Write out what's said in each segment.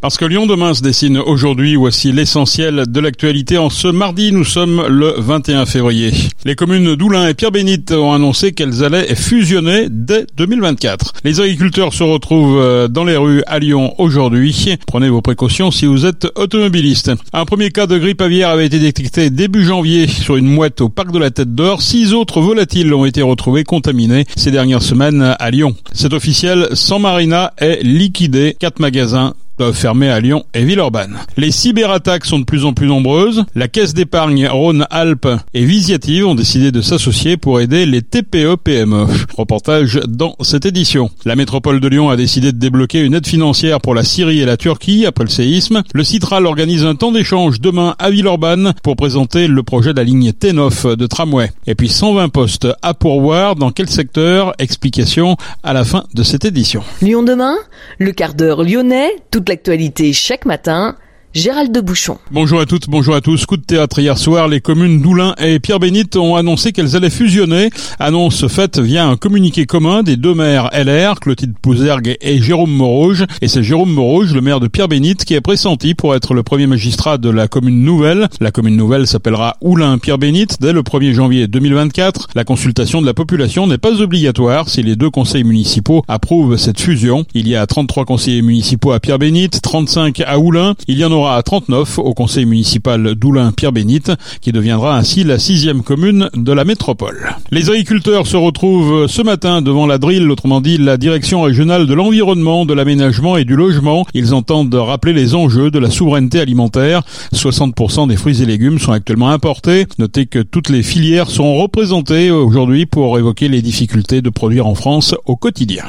Parce que Lyon demain se dessine aujourd'hui, voici l'essentiel de l'actualité. En ce mardi, nous sommes le 21 février. Les communes d'Oulin et Pierre-Bénite ont annoncé qu'elles allaient fusionner dès 2024. Les agriculteurs se retrouvent euh, dans les rues à Lyon aujourd'hui. Prenez vos précautions si vous êtes automobiliste. Un premier cas de grippe aviaire avait été détecté début janvier sur une mouette au parc de la Tête d'Or. Six autres volatiles ont été retrouvés contaminés ces dernières semaines à Lyon. C'est officiel, San Marina est liquidé. Quatre magasins fermer à Lyon et Villeurbanne. Les cyberattaques sont de plus en plus nombreuses. La Caisse d'épargne Rhône-Alpes et Visiative ont décidé de s'associer pour aider les TPE-PME. Reportage dans cette édition. La métropole de Lyon a décidé de débloquer une aide financière pour la Syrie et la Turquie après le séisme. Le Citral organise un temps d'échange demain à Villeurbanne pour présenter le projet de la ligne T9 de tramway. Et puis 120 postes à pourvoir dans quel secteur? Explication à la fin de cette édition. Lyon demain, le quart d'heure lyonnais, toute l'actualité chaque matin Gérald de Bouchon. Bonjour à toutes, bonjour à tous. Coup de théâtre hier soir, les communes d'Oulin et Pierre-Bénite ont annoncé qu'elles allaient fusionner. Annonce faite via un communiqué commun des deux maires LR, Clotilde Pouzergue et Jérôme Morouge. Et c'est Jérôme Morouge, le maire de Pierre-Bénite, qui est pressenti pour être le premier magistrat de la commune nouvelle. La commune nouvelle s'appellera Oulin-Pierre-Bénite dès le 1er janvier 2024. La consultation de la population n'est pas obligatoire si les deux conseils municipaux approuvent cette fusion. Il y a 33 conseillers municipaux à Pierre-Bénite, 35 à Oulin. Il y en aura à 39 au conseil municipal d'Oulin-Pierre-Bénite, qui deviendra ainsi la sixième commune de la métropole. Les agriculteurs se retrouvent ce matin devant la DRIL, autrement dit la Direction régionale de l'environnement, de l'aménagement et du logement. Ils entendent rappeler les enjeux de la souveraineté alimentaire. 60% des fruits et légumes sont actuellement importés. Notez que toutes les filières sont représentées aujourd'hui pour évoquer les difficultés de produire en France au quotidien.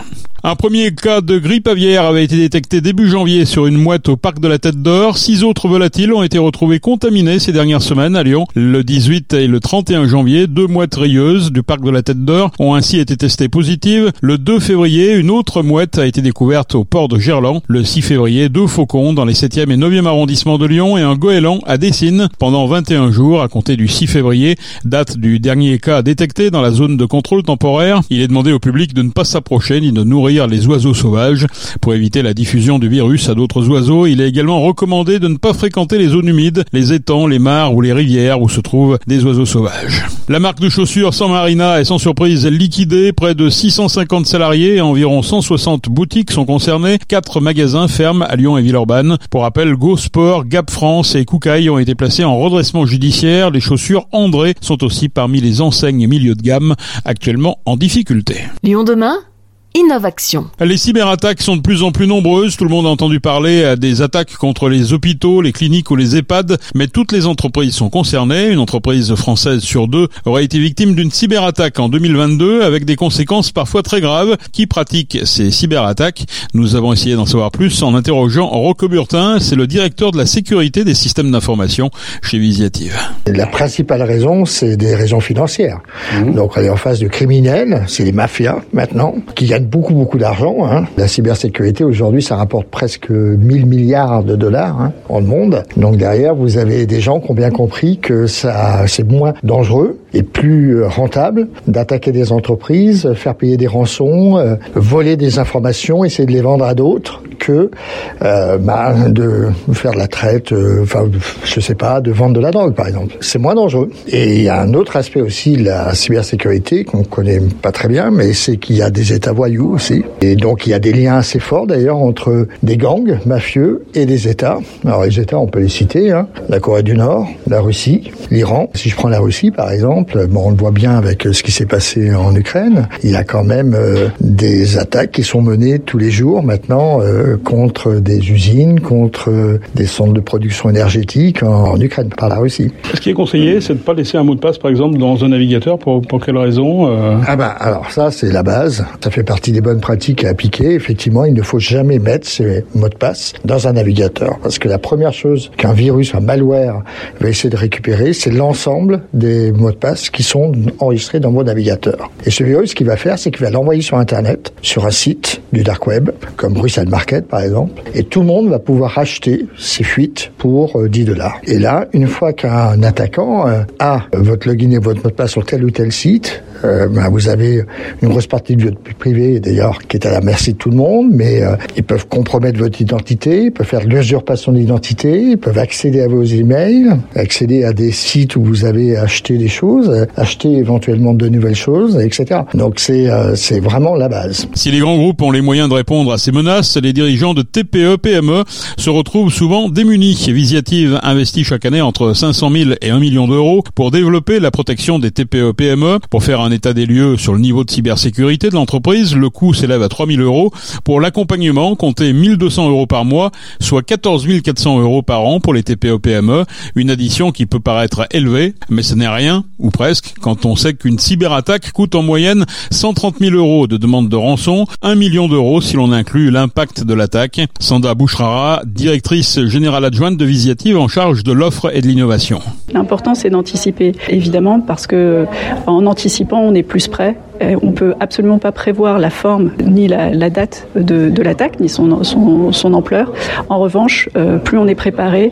Un premier cas de grippe aviaire avait été détecté début janvier sur une mouette au parc de la Tête d'Or. Six autres volatiles ont été retrouvés contaminés ces dernières semaines à Lyon. Le 18 et le 31 janvier, deux mouettes rayeuses du parc de la Tête d'Or ont ainsi été testées positives. Le 2 février, une autre mouette a été découverte au port de Gerland. Le 6 février, deux faucons dans les 7e et 9e arrondissements de Lyon et un goéland à Dessines pendant 21 jours à compter du 6 février, date du dernier cas détecté dans la zone de contrôle temporaire. Il est demandé au public de ne pas s'approcher ni de nourrir les oiseaux sauvages. Pour éviter la diffusion du virus à d'autres oiseaux, il est également recommandé de ne pas fréquenter les zones humides, les étangs, les mares ou les rivières où se trouvent des oiseaux sauvages. La marque de chaussures San Marina est sans surprise liquidée. Près de 650 salariés et environ 160 boutiques sont concernés. Quatre magasins ferment à Lyon et Villeurbanne. Pour rappel, Go Sport, Gap France et Koukaï ont été placés en redressement judiciaire. Les chaussures André sont aussi parmi les enseignes milieu de gamme actuellement en difficulté. Lyon demain? Innovation. Les cyberattaques sont de plus en plus nombreuses. Tout le monde a entendu parler des attaques contre les hôpitaux, les cliniques ou les EHPAD, mais toutes les entreprises sont concernées. Une entreprise française sur deux aurait été victime d'une cyberattaque en 2022 avec des conséquences parfois très graves. Qui pratique ces cyberattaques? Nous avons essayé d'en savoir plus en interrogeant Rocco Burtin, c'est le directeur de la sécurité des systèmes d'information chez Visiative. La principale raison, c'est des raisons financières. Mmh. Donc on est en face de criminels, c'est les mafias maintenant, qui gagnent beaucoup, beaucoup d'argent. Hein. La cybersécurité, aujourd'hui, ça rapporte presque 1000 milliards de dollars hein, dans le monde. Donc derrière, vous avez des gens qui ont bien compris que ça, c'est moins dangereux et plus rentable d'attaquer des entreprises, faire payer des rançons, euh, voler des informations, essayer de les vendre à d'autres que euh, bah, de faire de la traite, euh, enfin, je sais pas, de vendre de la drogue, par exemple. C'est moins dangereux. Et il y a un autre aspect aussi de la cybersécurité qu'on connaît pas très bien, mais c'est qu'il y a des États voyous aussi. Et donc, il y a des liens assez forts, d'ailleurs, entre des gangs mafieux et des États. Alors, les États, on peut les citer, hein. la Corée du Nord, la Russie, l'Iran. Si je prends la Russie, par exemple, bon, on le voit bien avec ce qui s'est passé en Ukraine, il y a quand même euh, des attaques qui sont menées tous les jours maintenant euh, contre des usines, contre des centres de production énergétique en, Ukraine par la Russie. Ce qui est conseillé, c'est de ne pas laisser un mot de passe, par exemple, dans un navigateur. Pour, pour quelle raison euh? Ah bah alors ça, c'est la base. Ça fait partie des bonnes pratiques à appliquer. Effectivement, il ne faut jamais mettre ces mots de passe dans un navigateur, parce que la première chose qu'un virus, un malware, va essayer de récupérer, c'est l'ensemble des mots de passe qui sont enregistrés dans vos navigateurs. Et ce virus, ce qu'il va faire, c'est qu'il va l'envoyer sur Internet, sur un site du dark web, comme Bruxelles Market par exemple, et tout le monde va pouvoir acheter ces fuites pour 10 euh, dollars. Et là, une fois qu'un attaquant euh, a votre login et votre mot de passe sur tel ou tel site, euh, ben, vous avez une grosse partie de votre d'ailleurs qui est à la merci de tout le monde, mais euh, ils peuvent compromettre votre identité, ils peuvent faire l'usurpation d'identité, ils peuvent accéder à vos emails, accéder à des sites où vous avez acheté des choses, acheter éventuellement de nouvelles choses, etc. Donc c'est euh, c'est vraiment la base. Si les grands groupes ont les moyens de répondre à ces menaces, les dirigeants de TPE, PME se retrouvent souvent démunis. Visiative investit chaque année entre 500 000 et 1 million d'euros pour développer la protection des TPE, PME. Pour faire un état des lieux sur le niveau de cybersécurité de l'entreprise, le coût s'élève à 3 000 euros. Pour l'accompagnement, comptez 1200 euros par mois, soit 14 400 euros par an pour les TPE, PME. Une addition qui peut paraître élevée, mais ce n'est rien, ou presque, quand on sait qu'une cyberattaque coûte en moyenne 130 000 euros de demande de rançon, 1 million d'euros si l'on inclut l'impact de l'attaque. Sanda Bouchrara, directrice générale adjointe de Visiative en charge de l'offre et de l'innovation. L'important c'est d'anticiper, évidemment, parce que en anticipant, on est plus prêt on peut absolument pas prévoir la forme ni la, date de, l'attaque, ni son, son, ampleur. En revanche, euh, plus on est préparé,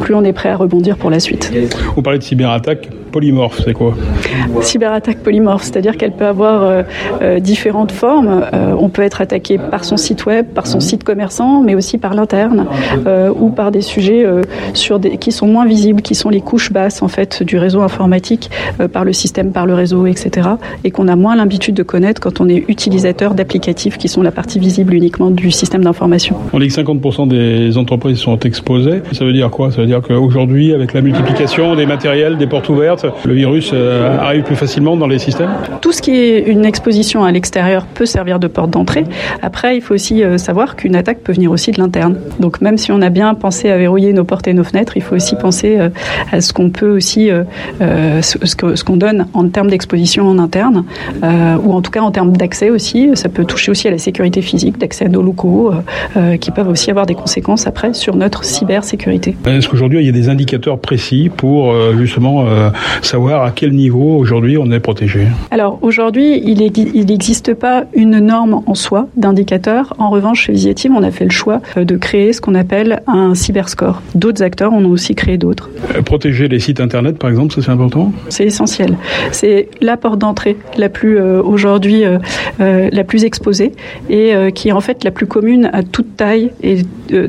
plus on est prêt à rebondir pour la suite. Vous parlez de cyberattaque polymorphe, c'est quoi Cyberattaque polymorphe, c'est-à-dire qu'elle peut avoir euh, différentes formes. on peut être attaqué par son site web, par son site commerçant, mais aussi par l'interne ou par des sujets sur des, qui sont moins visibles, qui sont les couches basses en fait du réseau informatique, par le système, par le réseau, etc. Et qu'on a moins l'habitude de connaître quand on est utilisateur d'applicatifs qui sont la partie visible uniquement du système d'information. On dit que 50% des entreprises sont exposées. Ça veut dire quoi? Ça veut dire qu'aujourd'hui, avec la multiplication des matériels, des portes ouvertes, le virus euh, arrive plus facilement dans les systèmes Tout ce qui est une exposition à l'extérieur peut servir de porte d'entrée. Après, il faut aussi euh, savoir qu'une attaque peut venir aussi de l'interne. Donc même si on a bien pensé à verrouiller nos portes et nos fenêtres, il faut aussi penser euh, à ce qu'on peut aussi, ce qu'on donne en termes d'exposition en interne. Ou en tout cas en termes d'accès aussi. Ça peut toucher aussi à la sécurité physique, d'accès à nos locaux, qui peuvent aussi avoir des conséquences après sur notre cybersécurité. Est-ce qu'aujourd'hui il y a des indicateurs précis pour justement savoir à quel niveau aujourd'hui on est protégé Alors aujourd'hui, il n'existe pas une norme en soi d'indicateurs. En revanche, chez Visiative, on a fait le choix de créer ce qu'on appelle un cyberscore. D'autres acteurs en ont aussi créé d'autres. Protéger les sites internet, par exemple, ça c'est important? C'est essentiel. C'est la porte d'entrée la plus euh, aujourd'hui euh, euh, la plus exposée et qui est en fait la plus commune à toute taille et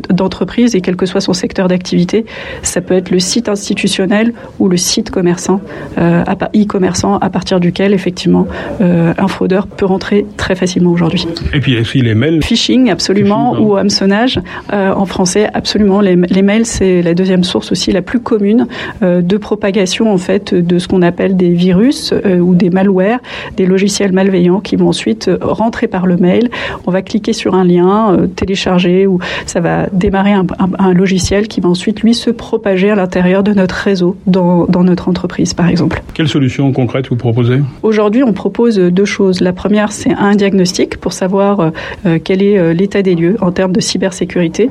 d'entreprise et quel que soit son secteur d'activité. Ça peut être le site institutionnel ou le site commerçant, e-commerçant à partir duquel effectivement un fraudeur peut rentrer très facilement aujourd'hui. Et puis aussi les mails. Phishing absolument ou hameçonnage en français absolument. Les, les mails c'est la deuxième source aussi la plus commune de propagation en fait de ce qu'on appelle des virus ou des malwares, des logiciels malveillants qui vont ensuite euh, rentrer par le mail. On va cliquer sur un lien, euh, télécharger, ou ça va démarrer un, logiciel qui va ensuite, lui, se propager à l'intérieur de notre réseau, dans, dans notre entreprise, par exemple. Quelles solutions concrètes vous proposez? Aujourd'hui, on propose deux choses. La première, c'est un diagnostic pour savoir euh, quel est l'état des lieux en termes de cybersécurité,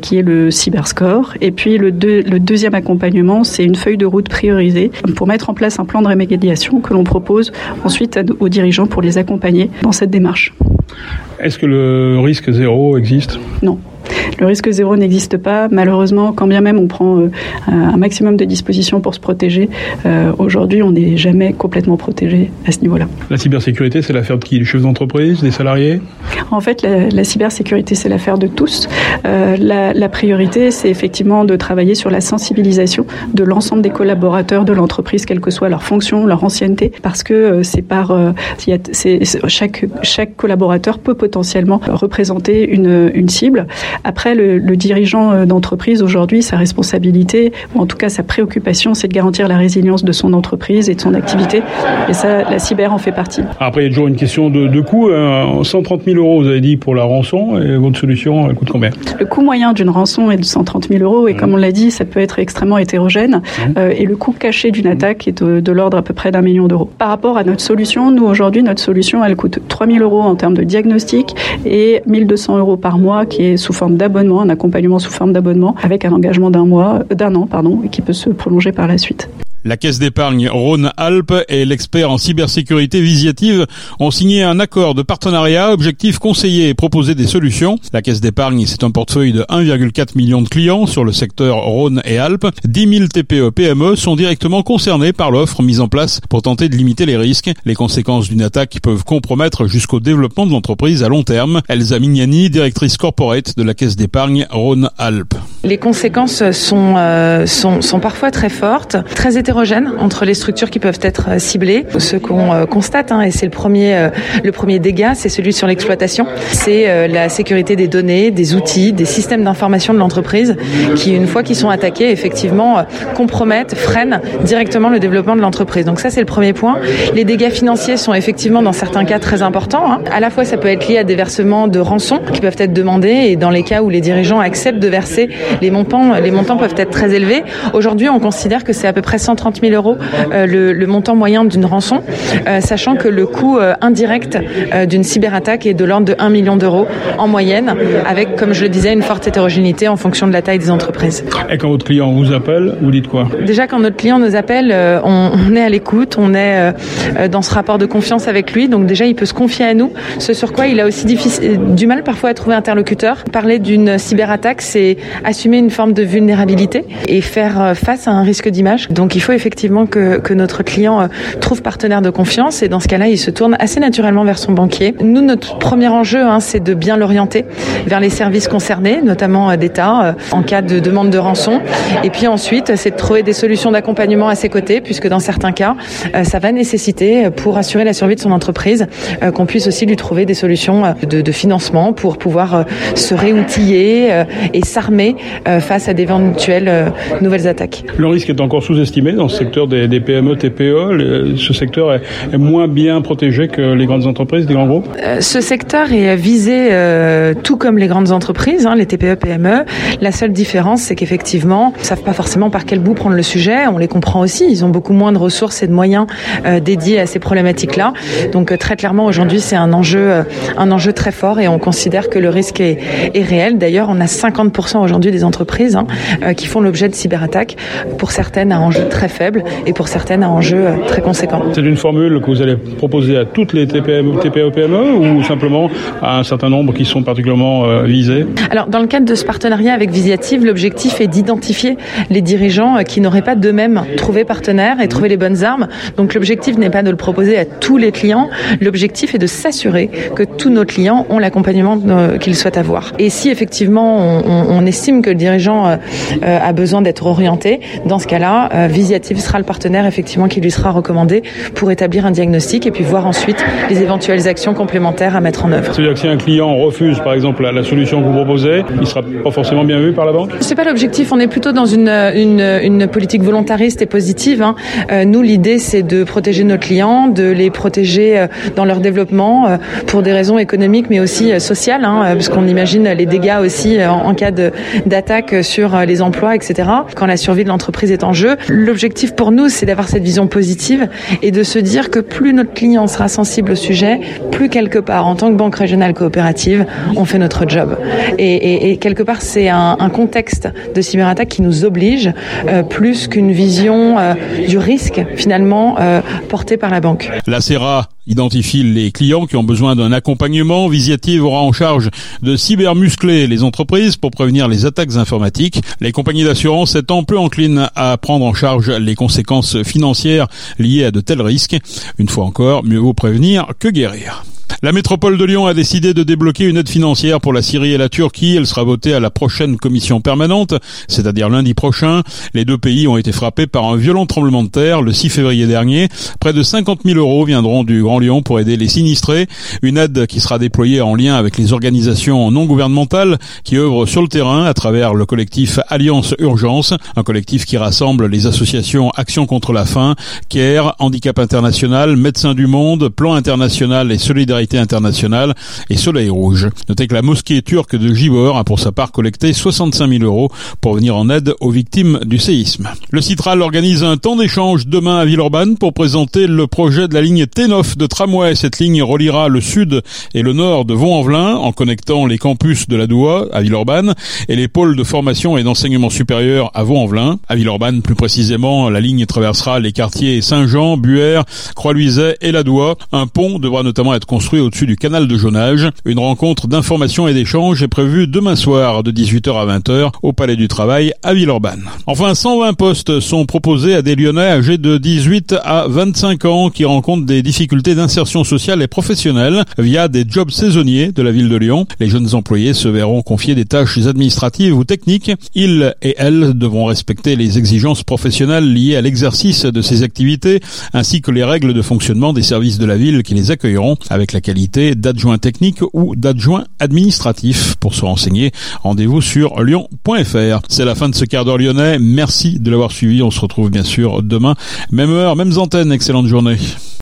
qui est le cyberscore. Et puis, le, le deuxième accompagnement, c'est une feuille de route priorisée pour mettre en place un plan de remédiation que l'on propose ensuite aux dirigeants pour les accompagner dans cette démarche. Est-ce que le risque zéro existe? Non. Le risque zéro n'existe pas. Malheureusement, quand bien même on prend euh, un maximum de dispositions pour se protéger, euh, aujourd'hui, on n'est jamais complètement protégé à ce niveau-là. La cybersécurité, c'est l'affaire de qui? Du chef d'entreprise, des salariés? En fait, la, cybersécurité, c'est l'affaire de tous. Euh, la, priorité, c'est effectivement de travailler sur la sensibilisation de l'ensemble des collaborateurs de l'entreprise, quelle que soit leur fonction, leur ancienneté, parce que c'est par chaque chaque collaborateur peut potentiellement représenter une, une cible. Après, le, dirigeant euh, d'entreprise, aujourd'hui, sa responsabilité, ou en tout cas sa préoccupation, c'est de garantir la résilience de son entreprise et de son activité. Et ça, la cyber en fait partie. Après, il y a toujours une question de, de coût. 130 hein. 000 euros, vous avez dit, pour la rançon. Et votre solution, elle coûte combien? Le coût moyen d'une rançon est de 130 000 euros. Et mmh. comme on l'a dit, ça peut être extrêmement hétérogène. Mmh. Euh, et le coût caché d'une attaque est de, de l'ordre à peu près d'un million d'euros. Par rapport à notre solution, nous, aujourd'hui, notre solution, elle coûte 3 000 euros en termes de diagnostic et 1 200 euros par mois qui est sous forme un accompagnement sous forme d'abonnement avec un engagement d'un mois, d'un an, pardon, qui peut se prolonger par la suite. La Caisse d'épargne Rhône-Alpes et l'expert en cybersécurité Visiative ont signé un accord de partenariat, objectif conseiller et proposer des solutions. La Caisse d'épargne, c'est un portefeuille de 1,4 million de clients sur le secteur Rhône et Alpes. 10 000 TPE PME sont directement concernés par l'offre mise en place pour tenter de limiter les risques. Les conséquences d'une attaque peuvent compromettre jusqu'au développement de l'entreprise à long terme. Elsa Mignani, directrice corporate de la Caisse d'épargne Rhône-Alpes. Les conséquences sont, euh, sont, sont, parfois très fortes, très hétérogènes entre les structures qui peuvent être euh, ciblées. Ce qu'on euh, constate, hein, et c'est le premier, euh, le premier dégât, c'est celui sur l'exploitation. C'est euh, la sécurité des données, des outils, des systèmes d'information de l'entreprise qui, une fois qu'ils sont attaqués, effectivement, compromettent, freinent directement le développement de l'entreprise. Donc ça, c'est le premier point. Les dégâts financiers sont effectivement, dans certains cas, très importants. Hein. À la fois, ça peut être lié à des versements de rançon qui peuvent être demandés, et dans les cas où les dirigeants acceptent de verser les montants, les montants peuvent être très élevés. Aujourd'hui, on considère que c'est à peu près 130 000 euros euh, le, le, montant moyen d'une rançon, euh, sachant que le coût euh, indirect d'une cyberattaque est de l'ordre de 1 million d'euros en moyenne, avec, comme je le disais, une forte hétérogénéité en fonction de la taille des entreprises. Et quand votre client vous appelle, vous dites quoi? Déjà, quand notre client nous appelle, on, on est à l'écoute, on est dans ce rapport de confiance avec lui, donc déjà, il peut se confier à nous, ce sur quoi il a aussi difficile, du mal parfois à trouver interlocuteur. Parler d'une cyberattaque, c'est assumer une forme de vulnérabilité et faire face à un risque d'image. Donc il faut effectivement que, que notre client trouve partenaire de confiance et dans ce cas-là, il se tourne assez naturellement vers son banquier. Nous, notre premier enjeu, hein, c'est de bien l'orienter vers les services concernés, notamment d'État, en cas de demande de rançon. Et puis ensuite, c'est de trouver des solutions d'accompagnement à ses côtés, puisque dans certains cas, ça va nécessiter, pour assurer la survie de son entreprise, qu'on puisse aussi lui trouver des solutions de financement pour pouvoir se réoutiller et s'armer face à d'éventuelles nouvelles attaques. Le risque est encore sous-estimé dans ce secteur des, des PME, TPE. Le, ce secteur est, est, moins bien protégé que les grandes entreprises, des grands groupes? Euh, Ce secteur est visé euh, tout comme les grandes entreprises, hein, les TPE, PME. La seule différence, c'est qu'effectivement, ils ne savent pas forcément par quel bout prendre le sujet. On les comprend aussi. Ils ont beaucoup moins de ressources et de moyens euh, dédiés à ces problématiques-là. Donc très clairement, aujourd'hui, c'est un enjeu, un enjeu très fort et on considère que le risque est, est réel. D'ailleurs, on a 50% aujourd'hui des entreprises hein, qui font l'objet de cyberattaques. Pour certaines, à enjeu très faible et pour certaines, à enjeu très conséquent. C'est une formule que vous allez proposer à toutes les TPM, TPE, PME ou simplement à un certain nombre qui sont particulièrement euh, visés? Alors, dans le cadre de ce partenariat avec Visiative, l'objectif est d'identifier les dirigeants qui n'auraient pas d'eux-mêmes trouvé partenaire et trouvé les bonnes armes. Donc, l'objectif n'est pas de le proposer à tous les clients. L'objectif est de s'assurer que tous nos clients ont l'accompagnement qu'ils souhaitent avoir. Et si effectivement on, on, on estime que le dirigeant euh, a besoin d'être orienté, dans ce cas-là, euh, Visiative sera le partenaire effectivement qui lui sera recommandé pour établir un diagnostic et puis voir ensuite les éventuelles actions complémentaires à mettre en œuvre. C'est-à-dire que si un client refuse par exemple la, la, solution que vous proposez, il sera pas forcément bien vu par la banque? C'est pas l'objectif, on est plutôt dans une, une, une politique volontariste et positive. Hein. Euh, nous, l'idée c'est de protéger nos clients, de les protéger euh, dans leur développement euh, pour des raisons économiques mais aussi euh, sociales, hein, parce qu'on imagine les dégâts aussi en, en cas d'attaque sur les emplois, etc. Quand la survie de l'entreprise est en jeu. L'objectif pour nous, c'est d'avoir cette vision positive et de se dire que plus notre client sera sensible au sujet, plus quelque part, en tant que banque régionale coopérative, on fait notre job. Et, et, et quelque part, c'est un, un, contexte de cyberattaque qui nous oblige, euh, plus qu'une vision euh, du risque, finalement, euh, portée par la banque. La CERA identifie les clients qui ont besoin d'un accompagnement. Visiative aura en charge de cybermuscler les entreprises pour prévenir les attaques informatiques. Les compagnies d'assurance étant peu enclines à prendre en charge les conséquences financières liées à de tels risques. Une fois encore, mieux vaut prévenir que guérir. La métropole de Lyon a décidé de débloquer une aide financière pour la Syrie et la Turquie. Elle sera votée à la prochaine commission permanente, c'est-à-dire lundi prochain. Les deux pays ont été frappés par un violent tremblement de terre le 6 février dernier. Près de 50 000 euros viendront du Grand Lyon pour aider les sinistrés. Une aide qui sera déployée en lien avec les organisations non gouvernementales qui œuvrent sur le terrain à travers le collectif Alliance Urgence, un collectif qui rassemble les associations Action contre la faim, CARE, Handicap International, Médecins du Monde, Plan International et Solidarité Amitié Internationale et Soleil Rouge. Notez que la mosquée turque de Gibor a pour sa part collecté 65 000 euros pour venir en aide aux victimes du séisme. Le Citral organise un temps d'échange demain à Villeurbanne pour présenter le projet de la ligne T9 de tramway. Cette ligne reliera le sud et le nord de Vaux-en-Velin en connectant les campus de la Doua à Villeurbanne et les pôles de formation et d'enseignement supérieur à Vaux-en-Velin. À Villeurbanne, plus précisément, la ligne traversera les quartiers Saint-Jean, Buère, Croix-Luiset et la Doua. Un pont devra notamment être au-dessus du canal de Jaunage. Une rencontre d'information et d'échange est prévue demain soir de 18h à 20h au Palais du Travail à Villeurbanne. Enfin, 120 postes sont proposés à des Lyonnais âgés de 18 à 25 ans qui rencontrent des difficultés d'insertion sociale et professionnelle via des jobs saisonniers de la ville de Lyon. Les jeunes employés se verront confier des tâches administratives ou techniques. Ils et elles devront respecter les exigences professionnelles liées à l'exercice de ces activités ainsi que les règles de fonctionnement des services de la ville qui les accueilleront avec la qualité d'adjoint technique ou d'adjoint administratif. Pour se renseigner, rendez-vous sur lyon.fr. C'est la fin de ce quart d'heure lyonnais. Merci de l'avoir suivi. On se retrouve bien sûr demain. Même heure, mêmes antennes. Excellente journée.